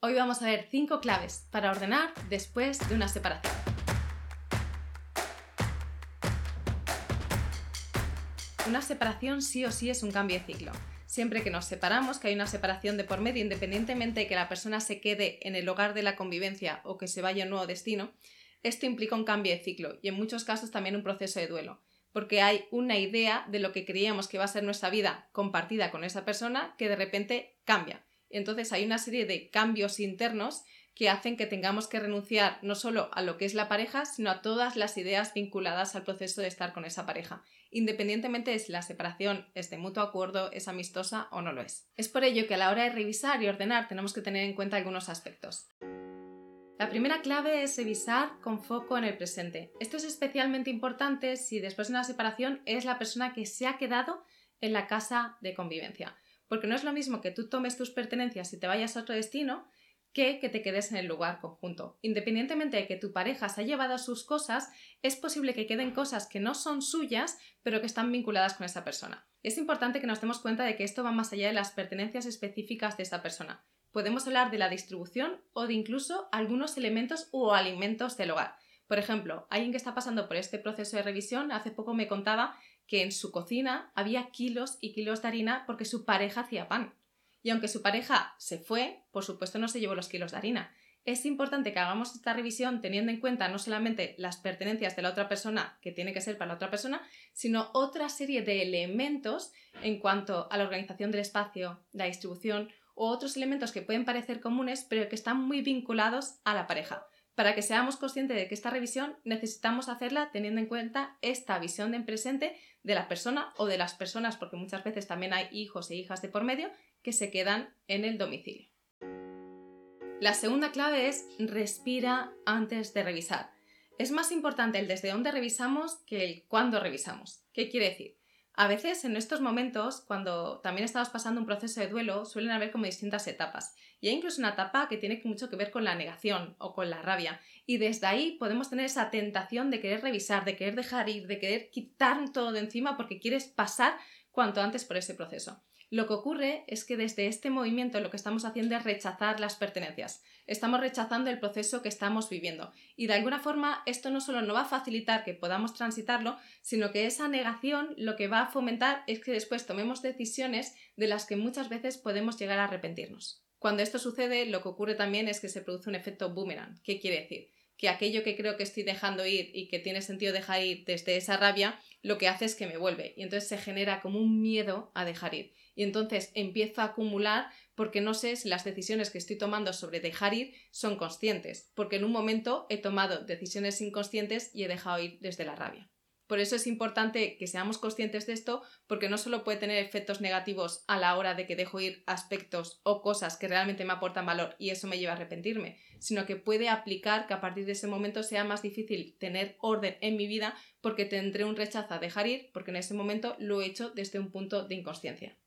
Hoy vamos a ver 5 claves para ordenar después de una separación. Una separación sí o sí es un cambio de ciclo. Siempre que nos separamos, que hay una separación de por medio, independientemente de que la persona se quede en el hogar de la convivencia o que se vaya a un nuevo destino, esto implica un cambio de ciclo y en muchos casos también un proceso de duelo, porque hay una idea de lo que creíamos que va a ser nuestra vida compartida con esa persona que de repente cambia entonces hay una serie de cambios internos que hacen que tengamos que renunciar no solo a lo que es la pareja, sino a todas las ideas vinculadas al proceso de estar con esa pareja, independientemente de si la separación es de mutuo acuerdo, es amistosa o no lo es. Es por ello que a la hora de revisar y ordenar tenemos que tener en cuenta algunos aspectos. La primera clave es revisar con foco en el presente. Esto es especialmente importante si después de una separación es la persona que se ha quedado en la casa de convivencia. Porque no es lo mismo que tú tomes tus pertenencias y te vayas a otro destino que que te quedes en el lugar conjunto. Independientemente de que tu pareja se ha llevado sus cosas, es posible que queden cosas que no son suyas, pero que están vinculadas con esa persona. Es importante que nos demos cuenta de que esto va más allá de las pertenencias específicas de esa persona. Podemos hablar de la distribución o de incluso algunos elementos o alimentos del hogar. Por ejemplo, alguien que está pasando por este proceso de revisión hace poco me contaba que en su cocina había kilos y kilos de harina porque su pareja hacía pan. Y aunque su pareja se fue, por supuesto no se llevó los kilos de harina. Es importante que hagamos esta revisión teniendo en cuenta no solamente las pertenencias de la otra persona, que tiene que ser para la otra persona, sino otra serie de elementos en cuanto a la organización del espacio, la distribución o otros elementos que pueden parecer comunes pero que están muy vinculados a la pareja. Para que seamos conscientes de que esta revisión necesitamos hacerla teniendo en cuenta esta visión de presente de la persona o de las personas, porque muchas veces también hay hijos e hijas de por medio que se quedan en el domicilio. La segunda clave es respira antes de revisar. Es más importante el desde dónde revisamos que el cuándo revisamos. ¿Qué quiere decir? A veces en estos momentos, cuando también estamos pasando un proceso de duelo, suelen haber como distintas etapas. Y hay incluso una etapa que tiene mucho que ver con la negación o con la rabia. Y desde ahí podemos tener esa tentación de querer revisar, de querer dejar ir, de querer quitar todo de encima porque quieres pasar cuanto antes por ese proceso. Lo que ocurre es que desde este movimiento lo que estamos haciendo es rechazar las pertenencias. Estamos rechazando el proceso que estamos viviendo. Y de alguna forma esto no solo no va a facilitar que podamos transitarlo, sino que esa negación lo que va a fomentar es que después tomemos decisiones de las que muchas veces podemos llegar a arrepentirnos. Cuando esto sucede, lo que ocurre también es que se produce un efecto boomerang. ¿Qué quiere decir? Que aquello que creo que estoy dejando ir y que tiene sentido dejar ir desde esa rabia, lo que hace es que me vuelve. Y entonces se genera como un miedo a dejar ir y entonces empiezo a acumular porque no sé si las decisiones que estoy tomando sobre dejar ir son conscientes, porque en un momento he tomado decisiones inconscientes y he dejado ir desde la rabia. Por eso es importante que seamos conscientes de esto, porque no solo puede tener efectos negativos a la hora de que dejo ir aspectos o cosas que realmente me aportan valor y eso me lleva a arrepentirme, sino que puede aplicar que a partir de ese momento sea más difícil tener orden en mi vida porque tendré un rechazo a dejar ir, porque en ese momento lo he hecho desde un punto de inconsciencia.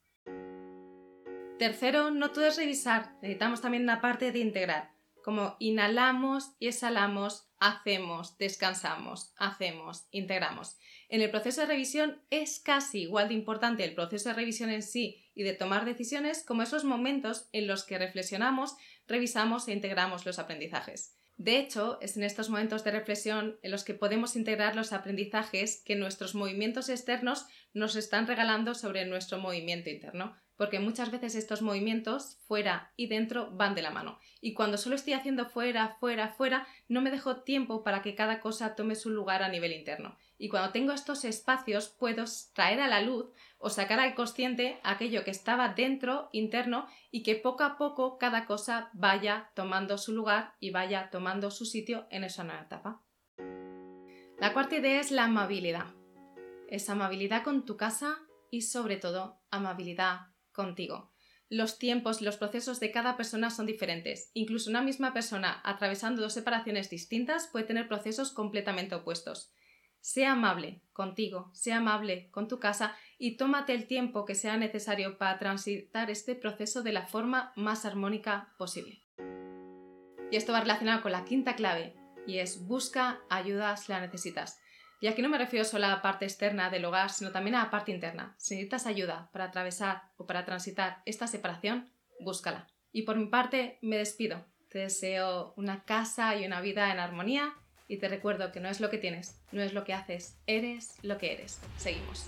Tercero, no todo es revisar, necesitamos también una parte de integrar, como inhalamos y exhalamos, hacemos, descansamos, hacemos, integramos. En el proceso de revisión es casi igual de importante el proceso de revisión en sí y de tomar decisiones como esos momentos en los que reflexionamos, revisamos e integramos los aprendizajes. De hecho, es en estos momentos de reflexión en los que podemos integrar los aprendizajes que nuestros movimientos externos nos están regalando sobre nuestro movimiento interno porque muchas veces estos movimientos fuera y dentro van de la mano. Y cuando solo estoy haciendo fuera, fuera, fuera, no me dejo tiempo para que cada cosa tome su lugar a nivel interno. Y cuando tengo estos espacios puedo traer a la luz o sacar al consciente aquello que estaba dentro, interno, y que poco a poco cada cosa vaya tomando su lugar y vaya tomando su sitio en esa nueva etapa. La cuarta idea es la amabilidad. Es amabilidad con tu casa y sobre todo amabilidad contigo. Los tiempos y los procesos de cada persona son diferentes. Incluso una misma persona atravesando dos separaciones distintas puede tener procesos completamente opuestos. Sea amable contigo, sea amable con tu casa y tómate el tiempo que sea necesario para transitar este proceso de la forma más armónica posible. Y esto va relacionado con la quinta clave, y es busca ayuda si la necesitas. Y aquí no me refiero solo a la parte externa del hogar, sino también a la parte interna. Si necesitas ayuda para atravesar o para transitar esta separación, búscala. Y por mi parte, me despido. Te deseo una casa y una vida en armonía y te recuerdo que no es lo que tienes, no es lo que haces, eres lo que eres. Seguimos.